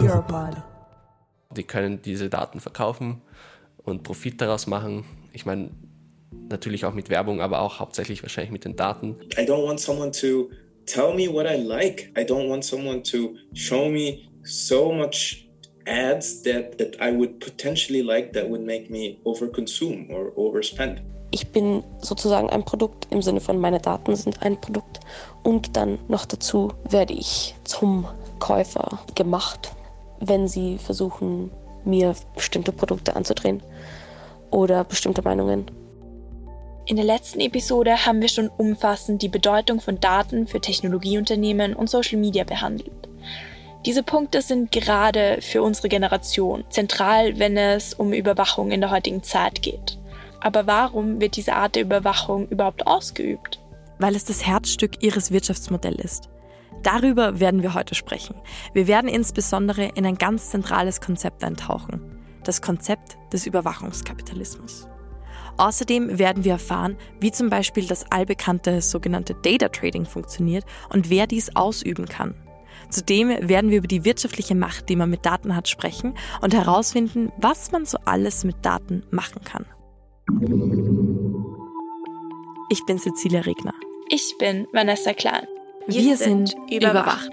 Europod. Die können diese Daten verkaufen und Profit daraus machen. Ich meine, natürlich auch mit Werbung, aber auch hauptsächlich wahrscheinlich mit den Daten. I don't want someone to tell me what I like. I don't want someone to show me so much ads that, that I would potentially like that would make me overconsume or overspend. Ich bin sozusagen ein Produkt im Sinne von meine Daten sind ein Produkt und dann noch dazu werde ich zum Käufer gemacht, wenn sie versuchen, mir bestimmte Produkte anzudrehen oder bestimmte Meinungen. In der letzten Episode haben wir schon umfassend die Bedeutung von Daten für Technologieunternehmen und Social Media behandelt. Diese Punkte sind gerade für unsere Generation zentral, wenn es um Überwachung in der heutigen Zeit geht. Aber warum wird diese Art der Überwachung überhaupt ausgeübt? Weil es das Herzstück ihres Wirtschaftsmodells ist. Darüber werden wir heute sprechen. Wir werden insbesondere in ein ganz zentrales Konzept eintauchen. Das Konzept des Überwachungskapitalismus. Außerdem werden wir erfahren, wie zum Beispiel das allbekannte sogenannte Data Trading funktioniert und wer dies ausüben kann. Zudem werden wir über die wirtschaftliche Macht, die man mit Daten hat, sprechen und herausfinden, was man so alles mit Daten machen kann. Ich bin Cecilia Regner. Ich bin Vanessa Klein. Wir, wir sind, sind überwacht.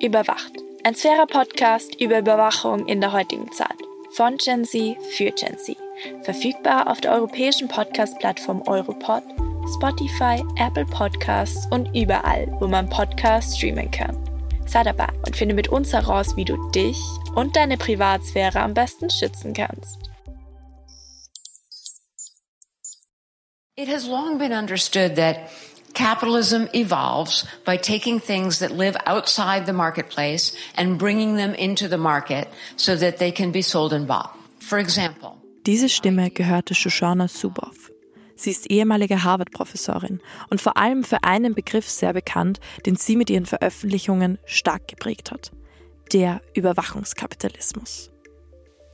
Überwacht. Ein fairer Podcast über Überwachung in der heutigen Zeit. Von Gen Z für Gen Z. Verfügbar auf der europäischen Podcast-Plattform Europod, Spotify, Apple Podcasts und überall, wo man Podcasts streamen kann. Sei dabei und finde mit uns heraus, wie du dich und deine Privatsphäre am besten schützen kannst. It has long been understood that capitalism evolves by taking things that live outside the marketplace and bringing them into the market so that they can be sold and bought. For example, Diese Stimme gehörte Shoshana Zuboff. Sie ist ehemalige Harvard-Professorin und vor allem für einen Begriff sehr bekannt, den sie mit ihren Veröffentlichungen stark geprägt hat. Der Überwachungskapitalismus.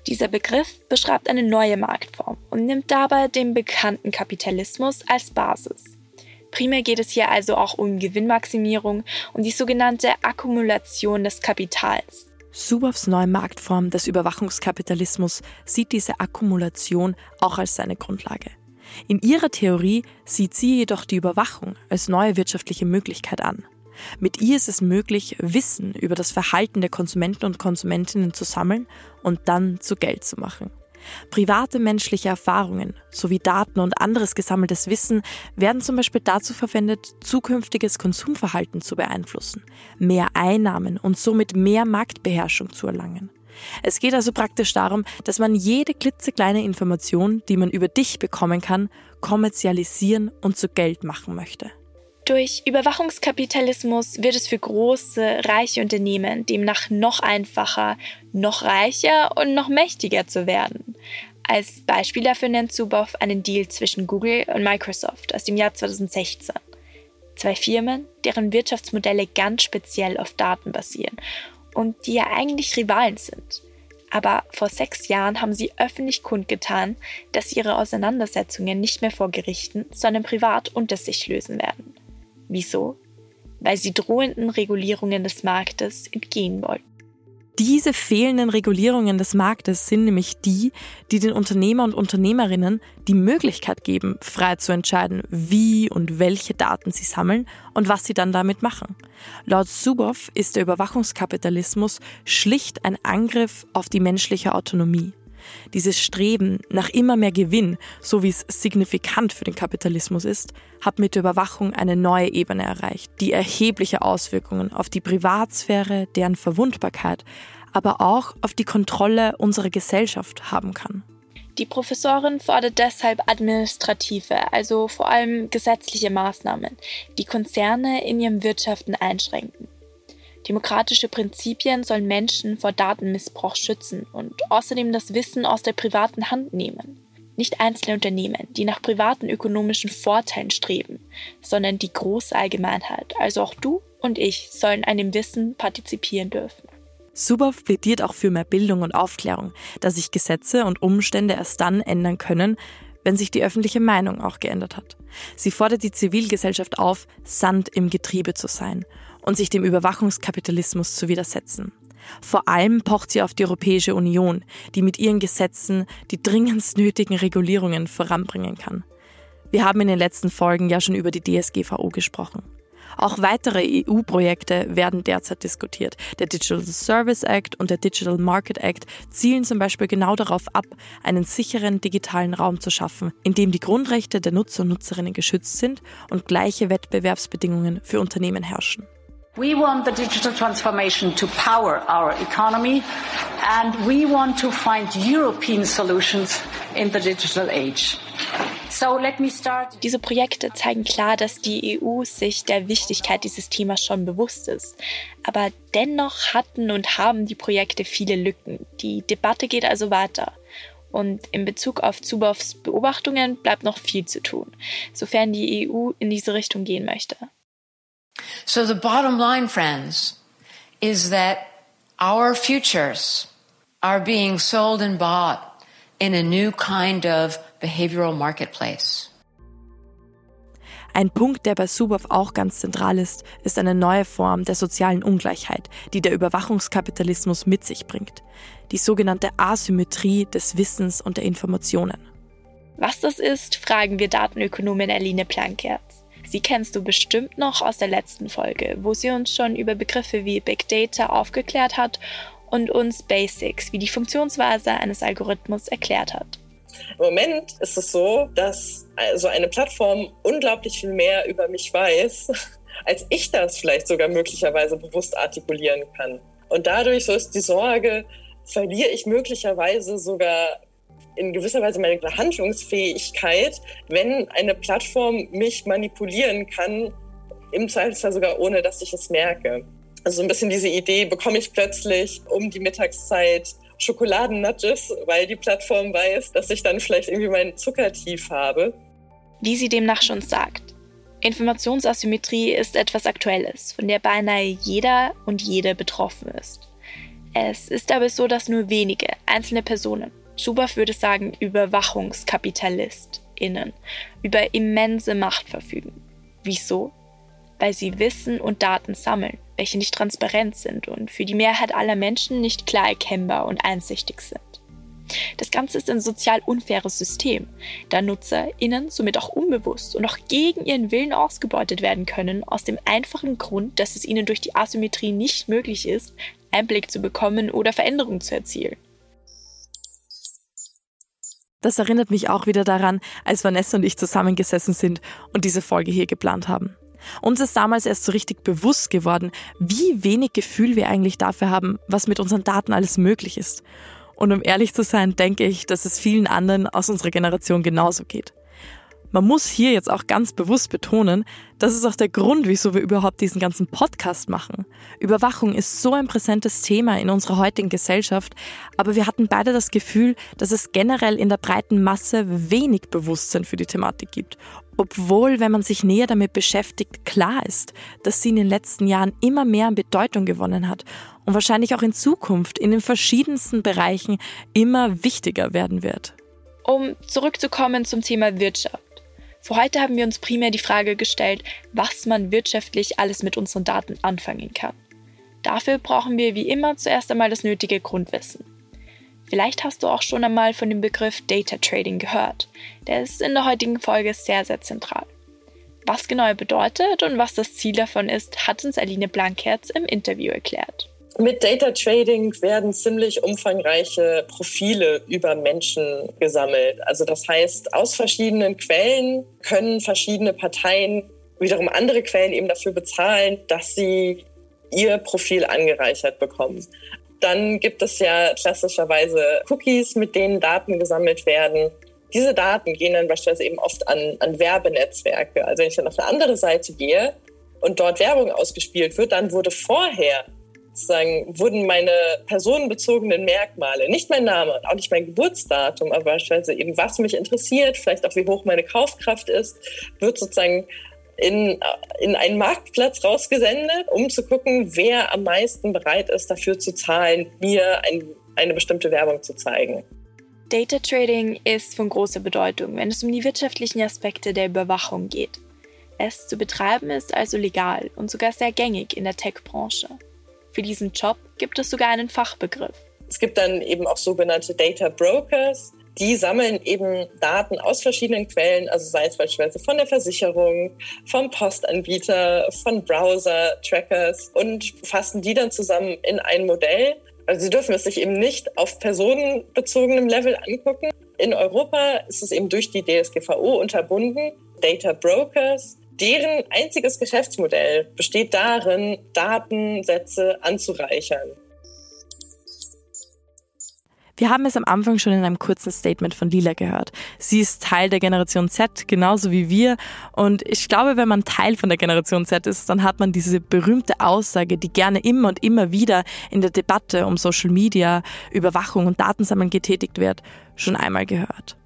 Dieser Begriff beschreibt eine neue Marktform und nimmt dabei den bekannten Kapitalismus als Basis. Primär geht es hier also auch um Gewinnmaximierung und die sogenannte Akkumulation des Kapitals. Suboffs neue Marktform des Überwachungskapitalismus sieht diese Akkumulation auch als seine Grundlage. In ihrer Theorie sieht sie jedoch die Überwachung als neue wirtschaftliche Möglichkeit an. Mit ihr ist es möglich, Wissen über das Verhalten der Konsumenten und Konsumentinnen zu sammeln und dann zu Geld zu machen. Private menschliche Erfahrungen sowie Daten und anderes gesammeltes Wissen werden zum Beispiel dazu verwendet, zukünftiges Konsumverhalten zu beeinflussen, mehr Einnahmen und somit mehr Marktbeherrschung zu erlangen. Es geht also praktisch darum, dass man jede klitzekleine Information, die man über dich bekommen kann, kommerzialisieren und zu Geld machen möchte. Durch Überwachungskapitalismus wird es für große, reiche Unternehmen demnach noch einfacher, noch reicher und noch mächtiger zu werden. Als Beispiel dafür nennt Zuboff einen Deal zwischen Google und Microsoft aus dem Jahr 2016. Zwei Firmen, deren Wirtschaftsmodelle ganz speziell auf Daten basieren und die ja eigentlich Rivalen sind. Aber vor sechs Jahren haben sie öffentlich kundgetan, dass ihre Auseinandersetzungen nicht mehr vor Gerichten, sondern privat unter sich lösen werden. Wieso? Weil sie drohenden Regulierungen des Marktes entgehen wollten. Diese fehlenden Regulierungen des Marktes sind nämlich die, die den Unternehmer und Unternehmerinnen die Möglichkeit geben, frei zu entscheiden, wie und welche Daten sie sammeln und was sie dann damit machen. Laut Suboff ist der Überwachungskapitalismus schlicht ein Angriff auf die menschliche Autonomie. Dieses Streben nach immer mehr Gewinn, so wie es signifikant für den Kapitalismus ist, hat mit der Überwachung eine neue Ebene erreicht, die erhebliche Auswirkungen auf die Privatsphäre, deren Verwundbarkeit, aber auch auf die Kontrolle unserer Gesellschaft haben kann. Die Professorin fordert deshalb administrative, also vor allem gesetzliche Maßnahmen, die Konzerne in ihrem Wirtschaften einschränken. Demokratische Prinzipien sollen Menschen vor Datenmissbrauch schützen und außerdem das Wissen aus der privaten Hand nehmen. Nicht einzelne Unternehmen, die nach privaten ökonomischen Vorteilen streben, sondern die große Allgemeinheit, also auch du und ich, sollen an dem Wissen partizipieren dürfen. Suboff plädiert auch für mehr Bildung und Aufklärung, da sich Gesetze und Umstände erst dann ändern können, wenn sich die öffentliche Meinung auch geändert hat. Sie fordert die Zivilgesellschaft auf, Sand im Getriebe zu sein und sich dem Überwachungskapitalismus zu widersetzen. Vor allem pocht sie auf die Europäische Union, die mit ihren Gesetzen die dringendst nötigen Regulierungen voranbringen kann. Wir haben in den letzten Folgen ja schon über die DSGVO gesprochen. Auch weitere EU-Projekte werden derzeit diskutiert. Der Digital Service Act und der Digital Market Act zielen zum Beispiel genau darauf ab, einen sicheren digitalen Raum zu schaffen, in dem die Grundrechte der Nutzer und Nutzerinnen geschützt sind und gleiche Wettbewerbsbedingungen für Unternehmen herrschen. We want the digital transformation to power our economy and we want to find European solutions in the digital age. So let me start. Diese Projekte zeigen klar, dass die EU sich der Wichtigkeit dieses Themas schon bewusst ist. Aber dennoch hatten und haben die Projekte viele Lücken. Die Debatte geht also weiter. Und in Bezug auf Zuboffs Beobachtungen bleibt noch viel zu tun, sofern die EU in diese Richtung gehen möchte. So the bottom line, friends, is that our futures are being sold and bought in a new kind of behavioral marketplace. Ein Punkt, der bei Suboff auch ganz zentral ist, ist eine neue Form der sozialen Ungleichheit, die der Überwachungskapitalismus mit sich bringt. Die sogenannte Asymmetrie des Wissens und der Informationen. Was das ist, fragen wir Datenökonomin Aline Plankertz. Sie kennst du bestimmt noch aus der letzten Folge, wo sie uns schon über Begriffe wie Big Data aufgeklärt hat und uns Basics wie die Funktionsweise eines Algorithmus erklärt hat. Im Moment ist es so, dass also eine Plattform unglaublich viel mehr über mich weiß, als ich das vielleicht sogar möglicherweise bewusst artikulieren kann. Und dadurch so ist die Sorge, verliere ich möglicherweise sogar in gewisser Weise meine Handlungsfähigkeit, wenn eine Plattform mich manipulieren kann, im Zweifelsfall sogar ohne, dass ich es merke. Also so ein bisschen diese Idee, bekomme ich plötzlich um die Mittagszeit Schokoladennudges, weil die Plattform weiß, dass ich dann vielleicht irgendwie meinen Zuckertief habe. Wie sie demnach schon sagt, Informationsasymmetrie ist etwas Aktuelles, von der beinahe jeder und jede betroffen ist. Es ist aber so, dass nur wenige einzelne Personen Schubert würde sagen ÜberwachungskapitalistInnen, über immense Macht verfügen. Wieso? Weil sie Wissen und Daten sammeln, welche nicht transparent sind und für die Mehrheit aller Menschen nicht klar erkennbar und einsichtig sind. Das Ganze ist ein sozial unfaires System, da NutzerInnen somit auch unbewusst und auch gegen ihren Willen ausgebeutet werden können, aus dem einfachen Grund, dass es ihnen durch die Asymmetrie nicht möglich ist, Einblick zu bekommen oder Veränderungen zu erzielen. Das erinnert mich auch wieder daran, als Vanessa und ich zusammengesessen sind und diese Folge hier geplant haben. Uns ist damals erst so richtig bewusst geworden, wie wenig Gefühl wir eigentlich dafür haben, was mit unseren Daten alles möglich ist. Und um ehrlich zu sein, denke ich, dass es vielen anderen aus unserer Generation genauso geht. Man muss hier jetzt auch ganz bewusst betonen, das ist auch der Grund, wieso wir überhaupt diesen ganzen Podcast machen. Überwachung ist so ein präsentes Thema in unserer heutigen Gesellschaft, aber wir hatten beide das Gefühl, dass es generell in der breiten Masse wenig Bewusstsein für die Thematik gibt. Obwohl, wenn man sich näher damit beschäftigt, klar ist, dass sie in den letzten Jahren immer mehr an Bedeutung gewonnen hat und wahrscheinlich auch in Zukunft in den verschiedensten Bereichen immer wichtiger werden wird. Um zurückzukommen zum Thema Wirtschaft. Für heute haben wir uns primär die Frage gestellt, was man wirtschaftlich alles mit unseren Daten anfangen kann. Dafür brauchen wir wie immer zuerst einmal das nötige Grundwissen. Vielleicht hast du auch schon einmal von dem Begriff Data Trading gehört. Der ist in der heutigen Folge sehr, sehr zentral. Was genau er bedeutet und was das Ziel davon ist, hat uns Aline Blankherz im Interview erklärt. Mit Data Trading werden ziemlich umfangreiche Profile über Menschen gesammelt. Also das heißt, aus verschiedenen Quellen können verschiedene Parteien wiederum andere Quellen eben dafür bezahlen, dass sie ihr Profil angereichert bekommen. Dann gibt es ja klassischerweise Cookies, mit denen Daten gesammelt werden. Diese Daten gehen dann beispielsweise eben oft an, an Werbenetzwerke. Also wenn ich dann auf eine andere Seite gehe, und dort Werbung ausgespielt wird, dann wurde vorher sozusagen wurden meine personenbezogenen Merkmale, nicht mein Name und auch nicht mein Geburtsdatum, aber beispielsweise eben was mich interessiert, vielleicht auch wie hoch meine Kaufkraft ist, wird sozusagen in, in einen Marktplatz rausgesendet, um zu gucken, wer am meisten bereit ist, dafür zu zahlen, mir ein, eine bestimmte Werbung zu zeigen. Data Trading ist von großer Bedeutung, wenn es um die wirtschaftlichen Aspekte der Überwachung geht. Es zu betreiben ist also legal und sogar sehr gängig in der Tech-Branche. Für diesen Job gibt es sogar einen Fachbegriff. Es gibt dann eben auch sogenannte Data Brokers. Die sammeln eben Daten aus verschiedenen Quellen, also sei es beispielsweise von der Versicherung, vom Postanbieter, von Browser-Trackers und fassen die dann zusammen in ein Modell. Also sie dürfen es sich eben nicht auf personenbezogenem Level angucken. In Europa ist es eben durch die DSGVO unterbunden. Data Brokers Deren einziges Geschäftsmodell besteht darin, Datensätze anzureichern. Wir haben es am Anfang schon in einem kurzen Statement von Lila gehört. Sie ist Teil der Generation Z, genauso wie wir. Und ich glaube, wenn man Teil von der Generation Z ist, dann hat man diese berühmte Aussage, die gerne immer und immer wieder in der Debatte um Social Media, Überwachung und Datensammeln getätigt wird, schon einmal gehört.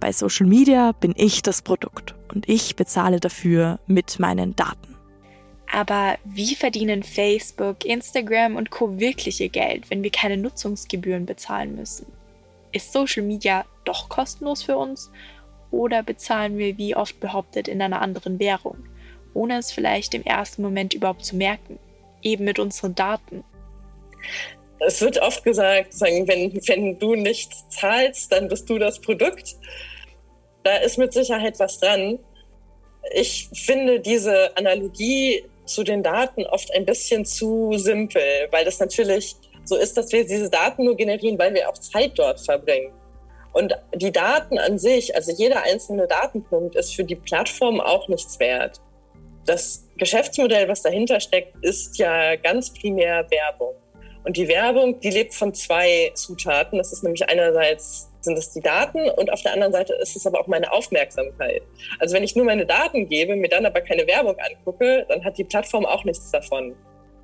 Bei Social Media bin ich das Produkt und ich bezahle dafür mit meinen Daten. Aber wie verdienen Facebook, Instagram und Co wirklich ihr Geld, wenn wir keine Nutzungsgebühren bezahlen müssen? Ist Social Media doch kostenlos für uns oder bezahlen wir wie oft behauptet in einer anderen Währung, ohne es vielleicht im ersten Moment überhaupt zu merken, eben mit unseren Daten? Es wird oft gesagt, wenn, wenn du nichts zahlst, dann bist du das Produkt. Da ist mit Sicherheit was dran. Ich finde diese Analogie zu den Daten oft ein bisschen zu simpel, weil das natürlich so ist, dass wir diese Daten nur generieren, weil wir auch Zeit dort verbringen. Und die Daten an sich, also jeder einzelne Datenpunkt, ist für die Plattform auch nichts wert. Das Geschäftsmodell, was dahinter steckt, ist ja ganz primär Werbung. Und die Werbung, die lebt von zwei Zutaten. Das ist nämlich einerseits sind es die Daten und auf der anderen Seite ist es aber auch meine Aufmerksamkeit. Also wenn ich nur meine Daten gebe, mir dann aber keine Werbung angucke, dann hat die Plattform auch nichts davon.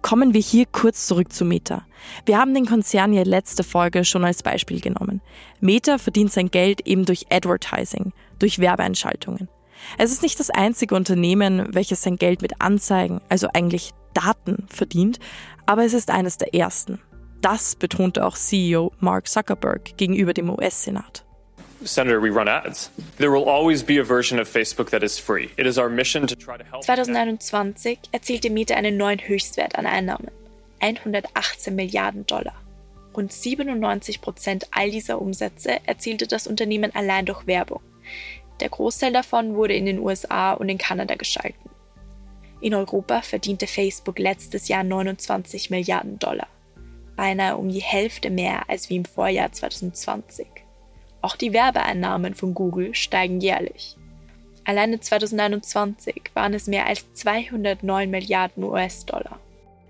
Kommen wir hier kurz zurück zu Meta. Wir haben den Konzern ja letzte Folge schon als Beispiel genommen. Meta verdient sein Geld eben durch Advertising, durch Werbeeinschaltungen. Es ist nicht das einzige Unternehmen, welches sein Geld mit Anzeigen, also eigentlich Daten, verdient, aber es ist eines der ersten. Das betonte auch CEO Mark Zuckerberg gegenüber dem US-Senat. Senator, we run ads. There will always be a version of Facebook that is free. It is our mission to try to help. 2021 erzielte Meta einen neuen Höchstwert an Einnahmen. 118 Milliarden Dollar. Rund 97 Prozent all dieser Umsätze erzielte das Unternehmen allein durch Werbung. Der Großteil davon wurde in den USA und in Kanada geschalten. In Europa verdiente Facebook letztes Jahr 29 Milliarden Dollar beinahe um die Hälfte mehr als wie im Vorjahr 2020. Auch die Werbeeinnahmen von Google steigen jährlich. Alleine 2021 waren es mehr als 209 Milliarden US-Dollar.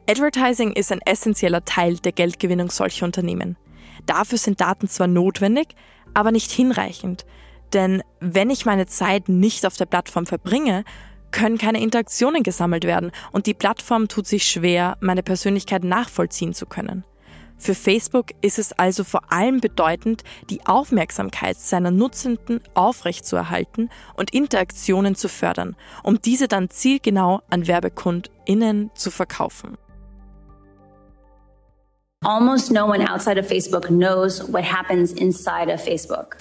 Advertising ist ein essentieller Teil der Geldgewinnung solcher Unternehmen. Dafür sind Daten zwar notwendig, aber nicht hinreichend. Denn wenn ich meine Zeit nicht auf der Plattform verbringe, können keine Interaktionen gesammelt werden und die Plattform tut sich schwer, meine Persönlichkeit nachvollziehen zu können. Für Facebook ist es also vor allem bedeutend, die Aufmerksamkeit seiner Nutzenden aufrechtzuerhalten und Interaktionen zu fördern, um diese dann zielgenau an WerbekundInnen zu verkaufen. Almost no one outside of Facebook knows what happens inside of Facebook.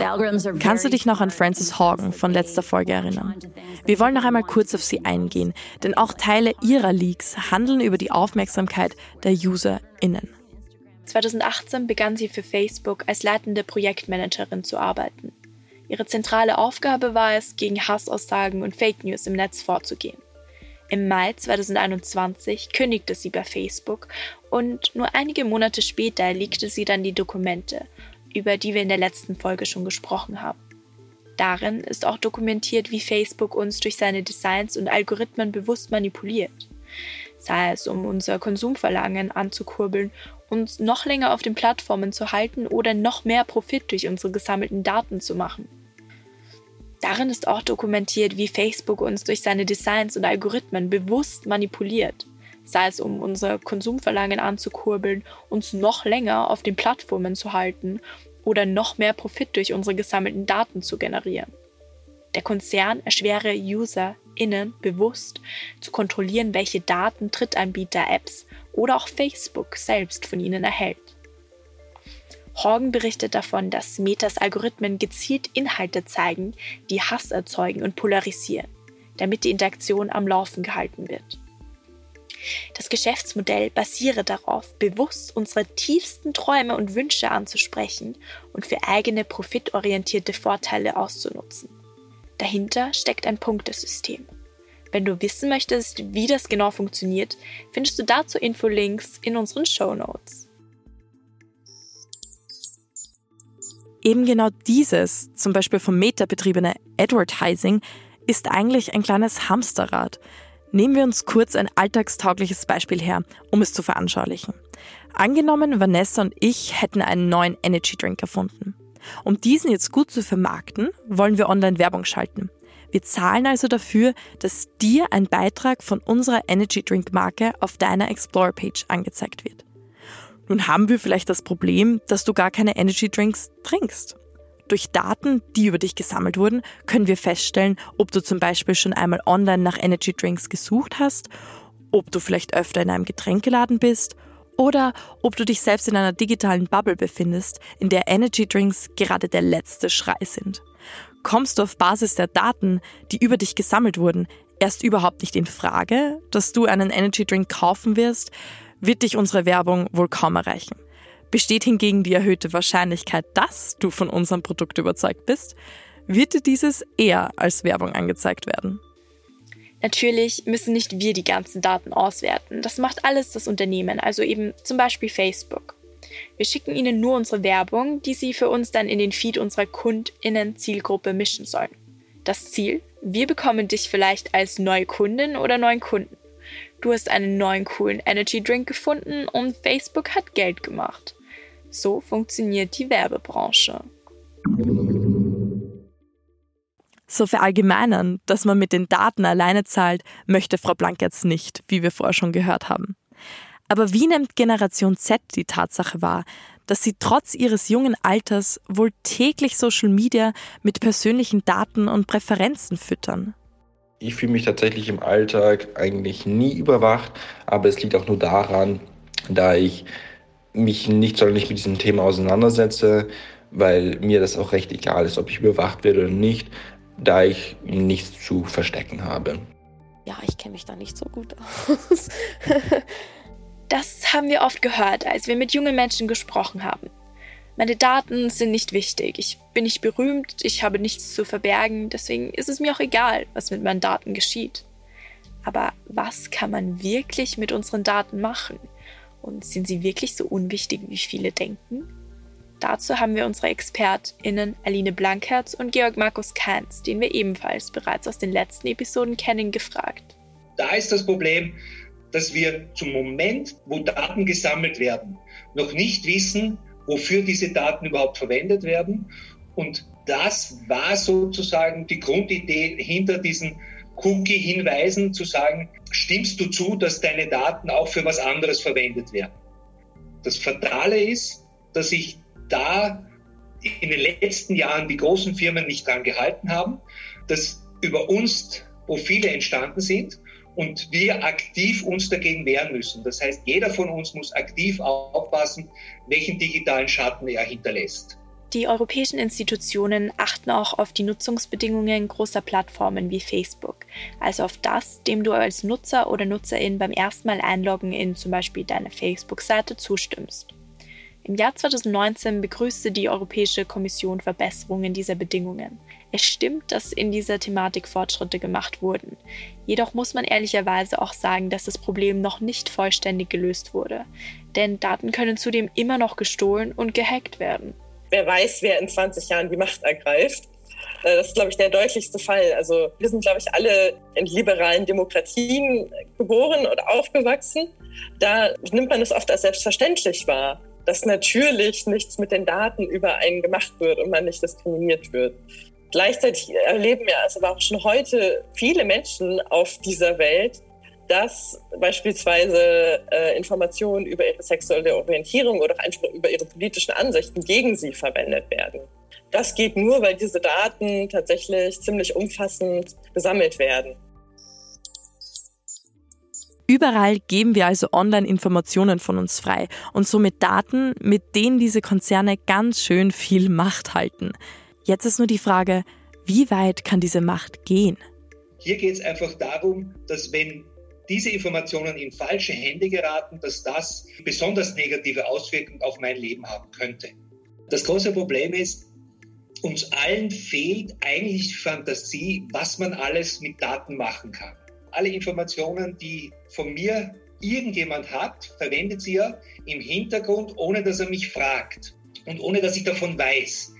Kannst du dich noch an Frances Horgan von letzter Folge erinnern? Wir wollen noch einmal kurz auf sie eingehen, denn auch Teile ihrer Leaks handeln über die Aufmerksamkeit der UserInnen. 2018 begann sie für Facebook als leitende Projektmanagerin zu arbeiten. Ihre zentrale Aufgabe war es, gegen Hassaussagen und Fake News im Netz vorzugehen. Im Mai 2021 kündigte sie bei Facebook und nur einige Monate später legte sie dann die Dokumente, über die wir in der letzten Folge schon gesprochen haben. Darin ist auch dokumentiert, wie Facebook uns durch seine Designs und Algorithmen bewusst manipuliert. Sei es um unser Konsumverlangen anzukurbeln uns noch länger auf den Plattformen zu halten oder noch mehr Profit durch unsere gesammelten Daten zu machen. Darin ist auch dokumentiert, wie Facebook uns durch seine Designs und Algorithmen bewusst manipuliert, sei es um unser Konsumverlangen anzukurbeln, uns noch länger auf den Plattformen zu halten oder noch mehr Profit durch unsere gesammelten Daten zu generieren. Der Konzern erschwere UserInnen bewusst zu kontrollieren, welche Daten Drittanbieter, Apps oder auch Facebook selbst von ihnen erhält. Horgan berichtet davon, dass Metas Algorithmen gezielt Inhalte zeigen, die Hass erzeugen und polarisieren, damit die Interaktion am Laufen gehalten wird. Das Geschäftsmodell basiere darauf, bewusst unsere tiefsten Träume und Wünsche anzusprechen und für eigene profitorientierte Vorteile auszunutzen. Dahinter steckt ein Punktesystem. Wenn du wissen möchtest, wie das genau funktioniert, findest du dazu Infolinks in unseren Show Notes. Eben genau dieses, zum Beispiel vom Meta betriebene Advertising, ist eigentlich ein kleines Hamsterrad. Nehmen wir uns kurz ein alltagstaugliches Beispiel her, um es zu veranschaulichen. Angenommen, Vanessa und ich hätten einen neuen Energy Drink erfunden. Um diesen jetzt gut zu vermarkten, wollen wir online Werbung schalten. Wir zahlen also dafür, dass dir ein Beitrag von unserer Energy Drink Marke auf deiner Explore Page angezeigt wird. Nun haben wir vielleicht das Problem, dass du gar keine Energy Drinks trinkst. Durch Daten, die über dich gesammelt wurden, können wir feststellen, ob du zum Beispiel schon einmal online nach Energy Drinks gesucht hast, ob du vielleicht öfter in einem Getränkeladen bist oder ob du dich selbst in einer digitalen Bubble befindest, in der Energy Drinks gerade der letzte Schrei sind. Kommst du auf Basis der Daten, die über dich gesammelt wurden, erst überhaupt nicht in Frage, dass du einen Energy Drink kaufen wirst, wird dich unsere Werbung wohl kaum erreichen. Besteht hingegen die erhöhte Wahrscheinlichkeit, dass du von unserem Produkt überzeugt bist, wird dir dieses eher als Werbung angezeigt werden. Natürlich müssen nicht wir die ganzen Daten auswerten. Das macht alles das Unternehmen, also eben zum Beispiel Facebook. Wir schicken ihnen nur unsere Werbung, die sie für uns dann in den Feed unserer KundInnen-Zielgruppe mischen sollen. Das Ziel? Wir bekommen dich vielleicht als neue Kundin oder neuen Kunden. Du hast einen neuen coolen Energy Drink gefunden und Facebook hat Geld gemacht. So funktioniert die Werbebranche. So verallgemeinern, dass man mit den Daten alleine zahlt, möchte Frau Blank jetzt nicht, wie wir vorher schon gehört haben. Aber wie nimmt Generation Z die Tatsache wahr, dass sie trotz ihres jungen Alters wohl täglich Social Media mit persönlichen Daten und Präferenzen füttern? Ich fühle mich tatsächlich im Alltag eigentlich nie überwacht, aber es liegt auch nur daran, da ich mich nicht sonderlich mit diesem Thema auseinandersetze, weil mir das auch recht egal ist, ob ich überwacht werde oder nicht, da ich nichts zu verstecken habe. Ja, ich kenne mich da nicht so gut aus. das haben wir oft gehört, als wir mit jungen Menschen gesprochen haben. Meine Daten sind nicht wichtig. Ich bin nicht berühmt, ich habe nichts zu verbergen, deswegen ist es mir auch egal, was mit meinen Daten geschieht. Aber was kann man wirklich mit unseren Daten machen? Und sind sie wirklich so unwichtig, wie viele denken? Dazu haben wir unsere ExpertInnen Aline Blankherz und Georg Markus Kanz, den wir ebenfalls bereits aus den letzten Episoden kennen, gefragt. Da ist das Problem, dass wir zum Moment, wo Daten gesammelt werden, noch nicht wissen, wofür diese Daten überhaupt verwendet werden. Und das war sozusagen die Grundidee hinter diesen Cookie-Hinweisen, zu sagen, stimmst du zu, dass deine Daten auch für was anderes verwendet werden. Das Fatale ist, dass sich da in den letzten Jahren die großen Firmen nicht dran gehalten haben, dass über uns Profile entstanden sind und wir aktiv uns dagegen wehren müssen. Das heißt, jeder von uns muss aktiv aufpassen, welchen digitalen Schatten er hinterlässt. Die europäischen Institutionen achten auch auf die Nutzungsbedingungen großer Plattformen wie Facebook, also auf das, dem du als Nutzer oder Nutzerin beim ersten Mal einloggen in zum Beispiel deine Facebook-Seite zustimmst. Im Jahr 2019 begrüßte die Europäische Kommission Verbesserungen dieser Bedingungen. Es stimmt, dass in dieser Thematik Fortschritte gemacht wurden. Jedoch muss man ehrlicherweise auch sagen, dass das Problem noch nicht vollständig gelöst wurde. Denn Daten können zudem immer noch gestohlen und gehackt werden. Wer weiß, wer in 20 Jahren die Macht ergreift. Äh, das ist, glaube ich, der deutlichste Fall. Also wir sind, glaube ich, alle in liberalen Demokratien geboren und aufgewachsen. Da nimmt man es oft als selbstverständlich wahr dass natürlich nichts mit den Daten über einen gemacht wird und man nicht diskriminiert wird. Gleichzeitig erleben ja also auch schon heute viele Menschen auf dieser Welt, dass beispielsweise äh, Informationen über ihre sexuelle Orientierung oder einfach über ihre politischen Ansichten gegen sie verwendet werden. Das geht nur, weil diese Daten tatsächlich ziemlich umfassend gesammelt werden. Überall geben wir also online Informationen von uns frei und somit Daten, mit denen diese Konzerne ganz schön viel Macht halten. Jetzt ist nur die Frage, wie weit kann diese Macht gehen? Hier geht es einfach darum, dass wenn diese Informationen in falsche Hände geraten, dass das besonders negative Auswirkungen auf mein Leben haben könnte. Das große Problem ist, uns allen fehlt eigentlich Fantasie, was man alles mit Daten machen kann alle Informationen, die von mir irgendjemand hat, verwendet sie ja im Hintergrund, ohne dass er mich fragt und ohne dass ich davon weiß.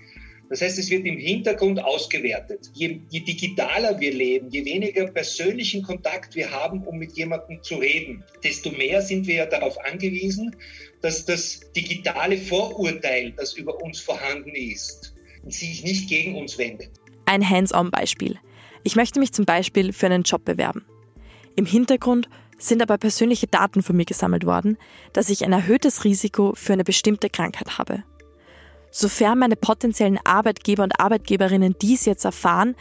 Das heißt, es wird im Hintergrund ausgewertet. Je, je, digitaler wir leben, je weniger persönlichen Kontakt wir haben, um mit jemandem zu reden, desto mehr sind wir ja darauf angewiesen, dass das digitale Vorurteil, das über uns vorhanden ist, sich nicht gegen uns wendet. Ein Hands-on-Beispiel. Ich möchte mich zum Beispiel für einen Job bewerben. Im Hintergrund sind aber persönliche Daten von mir gesammelt worden, dass ich ein erhöhtes Risiko für eine bestimmte Krankheit habe. Sofern meine potenziellen Arbeitgeber und Arbeitgeberinnen dies jetzt erfahren,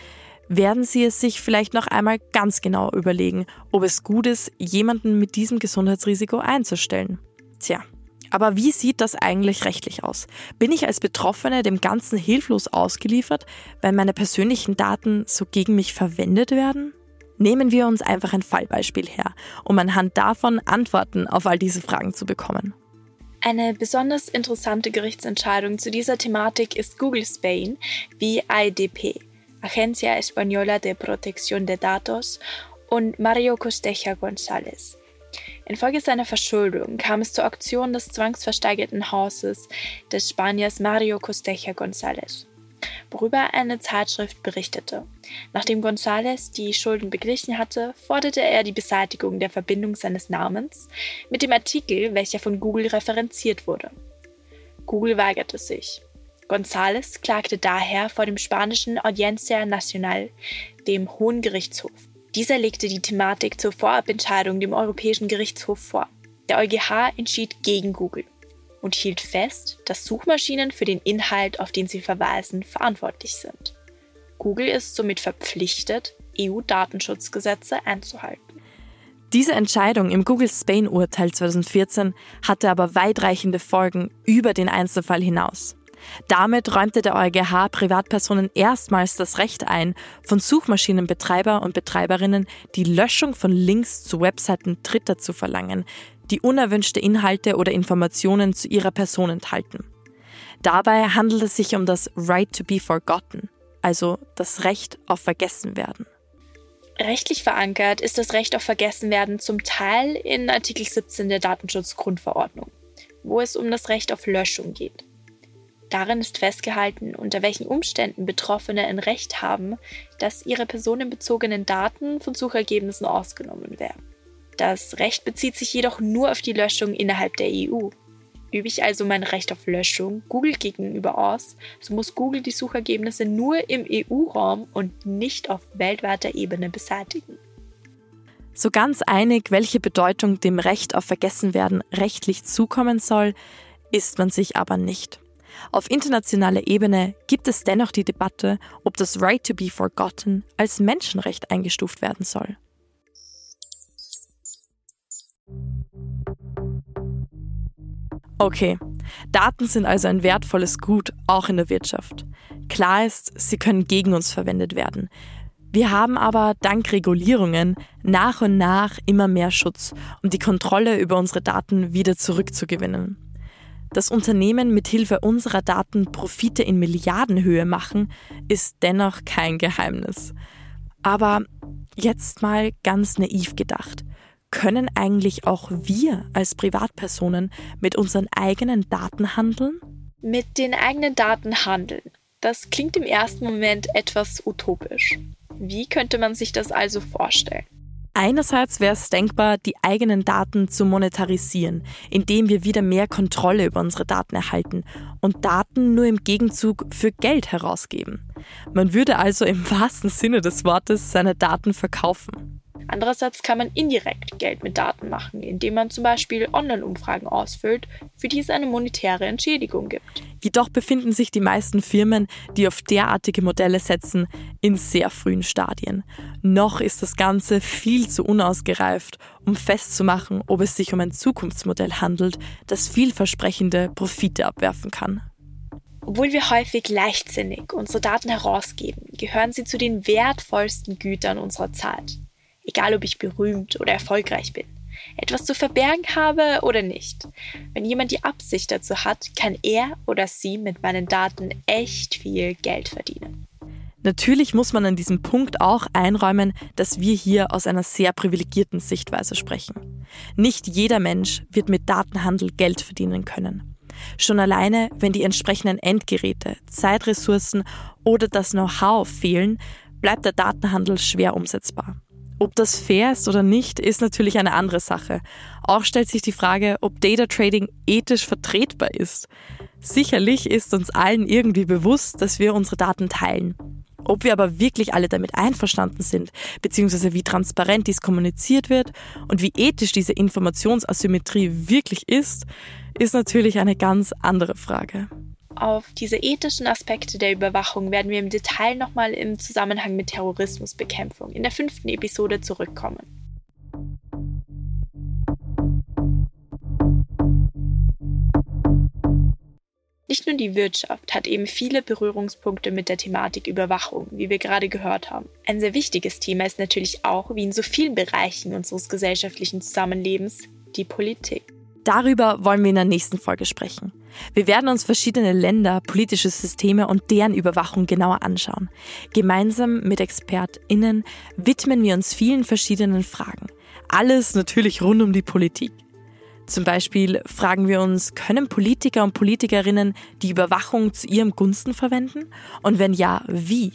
werden sie es sich vielleicht noch einmal ganz genau überlegen, ob es gut ist, jemanden mit diesem Gesundheitsrisiko einzustellen. Tja, aber wie sieht das eigentlich rechtlich aus? Bin ich als Betroffene dem Ganzen hilflos ausgeliefert, weil meine persönlichen Daten so gegen mich verwendet werden? Nehmen wir uns einfach ein Fallbeispiel her, um anhand davon Antworten auf all diese Fragen zu bekommen. Eine besonders interessante Gerichtsentscheidung zu dieser Thematik ist Google Spain wie IDP, Agencia Española de Protección de Datos, und Mario Costeja González. Infolge seiner Verschuldung kam es zur Auktion des zwangsversteigerten Hauses des Spaniers Mario Costeja González worüber eine Zeitschrift berichtete. Nachdem González die Schulden beglichen hatte, forderte er die Beseitigung der Verbindung seines Namens mit dem Artikel, welcher von Google referenziert wurde. Google weigerte sich. González klagte daher vor dem spanischen Audiencia Nacional, dem Hohen Gerichtshof. Dieser legte die Thematik zur Vorabentscheidung dem Europäischen Gerichtshof vor. Der EuGH entschied gegen Google und hielt fest, dass Suchmaschinen für den Inhalt, auf den sie verweisen, verantwortlich sind. Google ist somit verpflichtet, EU-Datenschutzgesetze einzuhalten. Diese Entscheidung im Google Spain-Urteil 2014 hatte aber weitreichende Folgen über den Einzelfall hinaus. Damit räumte der EuGH Privatpersonen erstmals das Recht ein, von Suchmaschinenbetreiber und Betreiberinnen die Löschung von Links zu Webseiten Dritter zu verlangen, die unerwünschte Inhalte oder Informationen zu ihrer Person enthalten. Dabei handelt es sich um das Right to be Forgotten, also das Recht auf Vergessenwerden. Rechtlich verankert ist das Recht auf Vergessenwerden zum Teil in Artikel 17 der Datenschutzgrundverordnung, wo es um das Recht auf Löschung geht. Darin ist festgehalten, unter welchen Umständen Betroffene ein Recht haben, dass ihre personenbezogenen Daten von Suchergebnissen ausgenommen werden. Das Recht bezieht sich jedoch nur auf die Löschung innerhalb der EU. Übe ich also mein Recht auf Löschung Google gegenüber aus, so muss Google die Suchergebnisse nur im EU-Raum und nicht auf weltweiter Ebene beseitigen. So ganz einig, welche Bedeutung dem Recht auf Vergessenwerden rechtlich zukommen soll, ist man sich aber nicht. Auf internationaler Ebene gibt es dennoch die Debatte, ob das Right to be Forgotten als Menschenrecht eingestuft werden soll. Okay, Daten sind also ein wertvolles Gut, auch in der Wirtschaft. Klar ist, sie können gegen uns verwendet werden. Wir haben aber dank Regulierungen nach und nach immer mehr Schutz, um die Kontrolle über unsere Daten wieder zurückzugewinnen. Dass Unternehmen mit Hilfe unserer Daten Profite in Milliardenhöhe machen, ist dennoch kein Geheimnis. Aber jetzt mal ganz naiv gedacht können eigentlich auch wir als Privatpersonen mit unseren eigenen Daten handeln? Mit den eigenen Daten handeln. Das klingt im ersten Moment etwas utopisch. Wie könnte man sich das also vorstellen? Einerseits wäre es denkbar, die eigenen Daten zu monetarisieren, indem wir wieder mehr Kontrolle über unsere Daten erhalten und Daten nur im Gegenzug für Geld herausgeben. Man würde also im wahrsten Sinne des Wortes seine Daten verkaufen. Andererseits kann man indirekt Geld mit Daten machen, indem man zum Beispiel Online-Umfragen ausfüllt, für die es eine monetäre Entschädigung gibt. Jedoch befinden sich die meisten Firmen, die auf derartige Modelle setzen, in sehr frühen Stadien. Noch ist das Ganze viel zu unausgereift, um festzumachen, ob es sich um ein Zukunftsmodell handelt, das vielversprechende Profite abwerfen kann. Obwohl wir häufig leichtsinnig unsere Daten herausgeben, gehören sie zu den wertvollsten Gütern unserer Zeit egal ob ich berühmt oder erfolgreich bin, etwas zu verbergen habe oder nicht. Wenn jemand die Absicht dazu hat, kann er oder sie mit meinen Daten echt viel Geld verdienen. Natürlich muss man an diesem Punkt auch einräumen, dass wir hier aus einer sehr privilegierten Sichtweise sprechen. Nicht jeder Mensch wird mit Datenhandel Geld verdienen können. Schon alleine, wenn die entsprechenden Endgeräte, Zeitressourcen oder das Know-how fehlen, bleibt der Datenhandel schwer umsetzbar. Ob das fair ist oder nicht, ist natürlich eine andere Sache. Auch stellt sich die Frage, ob Data Trading ethisch vertretbar ist. Sicherlich ist uns allen irgendwie bewusst, dass wir unsere Daten teilen. Ob wir aber wirklich alle damit einverstanden sind, beziehungsweise wie transparent dies kommuniziert wird und wie ethisch diese Informationsasymmetrie wirklich ist, ist natürlich eine ganz andere Frage. Auf diese ethischen Aspekte der Überwachung werden wir im Detail nochmal im Zusammenhang mit Terrorismusbekämpfung in der fünften Episode zurückkommen. Nicht nur die Wirtschaft hat eben viele Berührungspunkte mit der Thematik Überwachung, wie wir gerade gehört haben. Ein sehr wichtiges Thema ist natürlich auch, wie in so vielen Bereichen unseres gesellschaftlichen Zusammenlebens, die Politik. Darüber wollen wir in der nächsten Folge sprechen. Wir werden uns verschiedene Länder, politische Systeme und deren Überwachung genauer anschauen. Gemeinsam mit ExpertInnen widmen wir uns vielen verschiedenen Fragen. Alles natürlich rund um die Politik. Zum Beispiel fragen wir uns, können Politiker und Politikerinnen die Überwachung zu ihrem Gunsten verwenden? Und wenn ja, wie?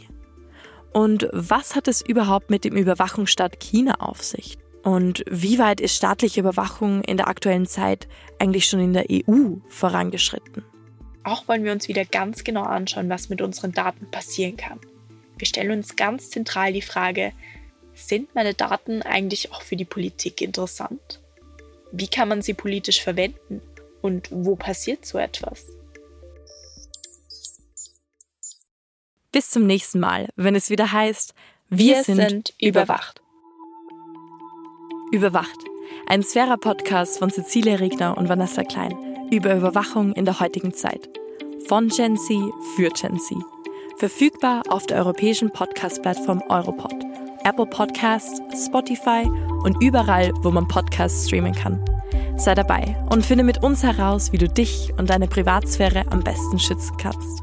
Und was hat es überhaupt mit dem Überwachungsstaat China auf sich? Und wie weit ist staatliche Überwachung in der aktuellen Zeit eigentlich schon in der EU vorangeschritten? Auch wollen wir uns wieder ganz genau anschauen, was mit unseren Daten passieren kann. Wir stellen uns ganz zentral die Frage, sind meine Daten eigentlich auch für die Politik interessant? Wie kann man sie politisch verwenden? Und wo passiert so etwas? Bis zum nächsten Mal, wenn es wieder heißt, wir, wir sind, sind überwacht. Überwacht. Ein Sphära-Podcast von Cecilia Regner und Vanessa Klein über Überwachung in der heutigen Zeit. Von Gen Z für Gen Z. Verfügbar auf der europäischen Podcast-Plattform Europod, Apple Podcasts, Spotify und überall, wo man Podcasts streamen kann. Sei dabei und finde mit uns heraus, wie du dich und deine Privatsphäre am besten schützen kannst.